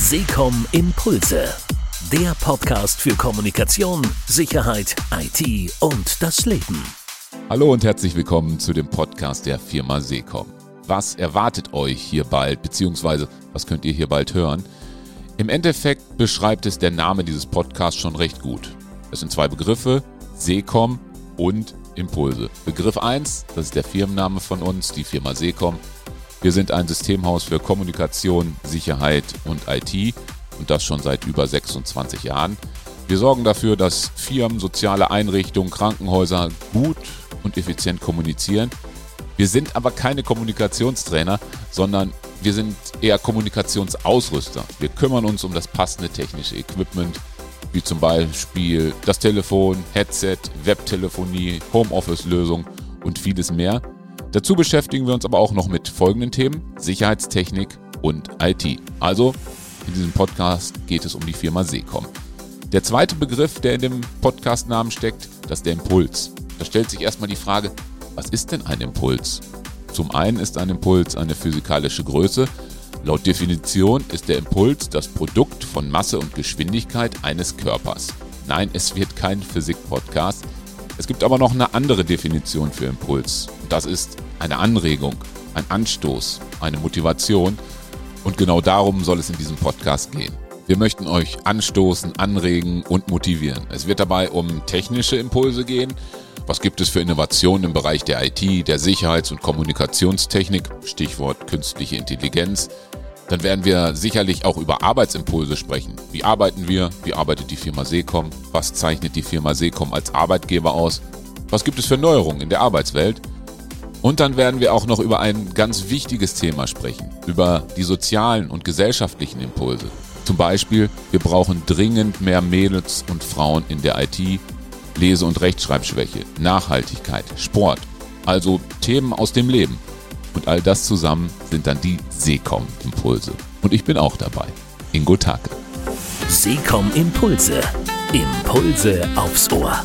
Seekom Impulse. Der Podcast für Kommunikation, Sicherheit, IT und das Leben. Hallo und herzlich willkommen zu dem Podcast der Firma Seekom. Was erwartet euch hier bald, beziehungsweise was könnt ihr hier bald hören? Im Endeffekt beschreibt es der Name dieses Podcasts schon recht gut. Es sind zwei Begriffe, Seekom und Impulse. Begriff 1, das ist der Firmenname von uns, die Firma Seekom. Wir sind ein Systemhaus für Kommunikation, Sicherheit und IT und das schon seit über 26 Jahren. Wir sorgen dafür, dass Firmen, soziale Einrichtungen, Krankenhäuser gut und effizient kommunizieren. Wir sind aber keine Kommunikationstrainer, sondern wir sind eher Kommunikationsausrüster. Wir kümmern uns um das passende technische Equipment, wie zum Beispiel das Telefon, Headset, Webtelefonie, Homeoffice-Lösung und vieles mehr. Dazu beschäftigen wir uns aber auch noch mit folgenden Themen: Sicherheitstechnik und IT. Also in diesem Podcast geht es um die Firma Seecom. Der zweite Begriff, der in dem Podcastnamen steckt, das ist der Impuls. Da stellt sich erstmal die Frage, was ist denn ein Impuls? Zum einen ist ein Impuls eine physikalische Größe. Laut Definition ist der Impuls das Produkt von Masse und Geschwindigkeit eines Körpers. Nein, es wird kein Physik-Podcast. Es gibt aber noch eine andere Definition für Impuls. Das ist eine Anregung, ein Anstoß, eine Motivation. Und genau darum soll es in diesem Podcast gehen. Wir möchten euch anstoßen, anregen und motivieren. Es wird dabei um technische Impulse gehen. Was gibt es für Innovationen im Bereich der IT, der Sicherheits- und Kommunikationstechnik? Stichwort künstliche Intelligenz. Dann werden wir sicherlich auch über Arbeitsimpulse sprechen. Wie arbeiten wir? Wie arbeitet die Firma Seecom? Was zeichnet die Firma Seecom als Arbeitgeber aus? Was gibt es für Neuerungen in der Arbeitswelt? Und dann werden wir auch noch über ein ganz wichtiges Thema sprechen, über die sozialen und gesellschaftlichen Impulse. Zum Beispiel, wir brauchen dringend mehr Mädels und Frauen in der IT, Lese- und Rechtschreibschwäche, Nachhaltigkeit, Sport, also Themen aus dem Leben. Und all das zusammen sind dann die Seekom-Impulse. Und ich bin auch dabei. Ingo Take. Seekom Impulse. Impulse aufs Ohr.